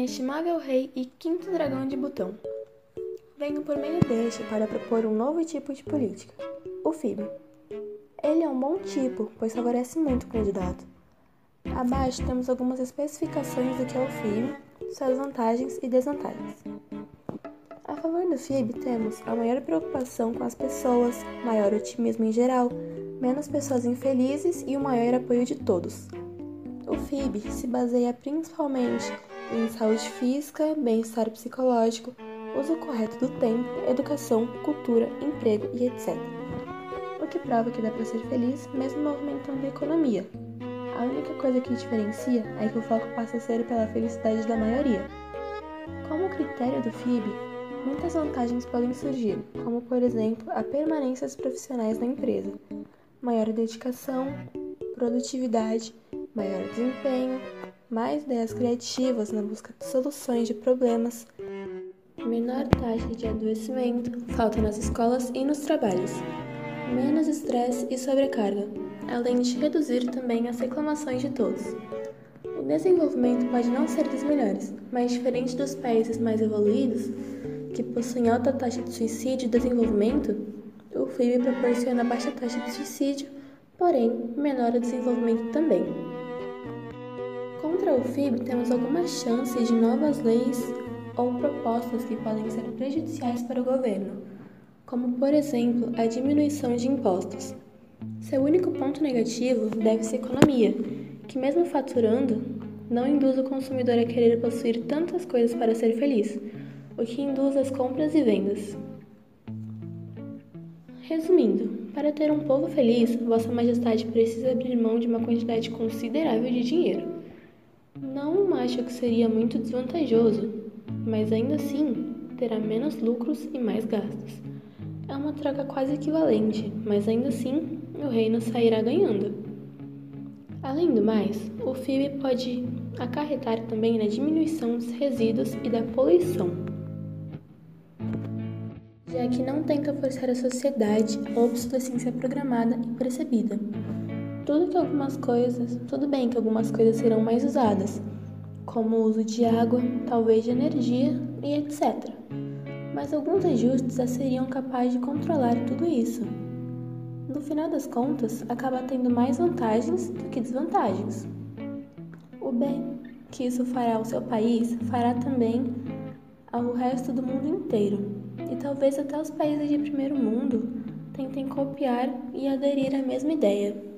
inestimável rei e quinto dragão de Butão. Venho por meio deste para propor um novo tipo de política, o FIB. Ele é um bom tipo, pois favorece muito o candidato. Abaixo temos algumas especificações do que é o FIB, suas vantagens e desvantagens. A favor do FIB temos a maior preocupação com as pessoas, maior otimismo em geral, menos pessoas infelizes e o maior apoio de todos. O FIB se baseia principalmente em saúde física, bem-estar psicológico, uso correto do tempo, educação, cultura, emprego e etc. O que prova que dá para ser feliz mesmo movimentando a economia. A única coisa que diferencia é que o foco passa a ser pela felicidade da maioria. Como critério do FIB, muitas vantagens podem surgir, como por exemplo a permanência dos profissionais na empresa, maior dedicação, produtividade, maior desempenho, mais ideias criativas na busca de soluções de problemas, menor taxa de adoecimento, falta nas escolas e nos trabalhos, menos estresse e sobrecarga, além de reduzir também as reclamações de todos. O desenvolvimento pode não ser dos melhores, mas diferente dos países mais evoluídos, que possuem alta taxa de suicídio e desenvolvimento, o FIB proporciona baixa taxa de suicídio, porém menor desenvolvimento também. Contra o FIB, temos algumas chances de novas leis ou propostas que podem ser prejudiciais para o governo, como, por exemplo, a diminuição de impostos. Seu único ponto negativo deve ser a economia, que, mesmo faturando, não induz o consumidor a querer possuir tantas coisas para ser feliz, o que induz as compras e vendas. Resumindo, para ter um povo feliz, Vossa Majestade precisa abrir mão de uma quantidade considerável de dinheiro não acho que seria muito desvantajoso, mas ainda assim terá menos lucros e mais gastos. É uma troca quase equivalente, mas ainda assim o reino sairá ganhando. Além do mais, o FIB pode acarretar também na diminuição dos resíduos e da poluição, já que não tenta forçar a sociedade à obsolescência programada e percebida. Tudo que algumas coisas, tudo bem que algumas coisas serão mais usadas, como o uso de água, talvez de energia e etc. Mas alguns ajustes já seriam capazes de controlar tudo isso. No final das contas, acaba tendo mais vantagens do que desvantagens. O bem que isso fará ao seu país fará também ao resto do mundo inteiro, e talvez até os países de primeiro mundo tentem copiar e aderir à mesma ideia.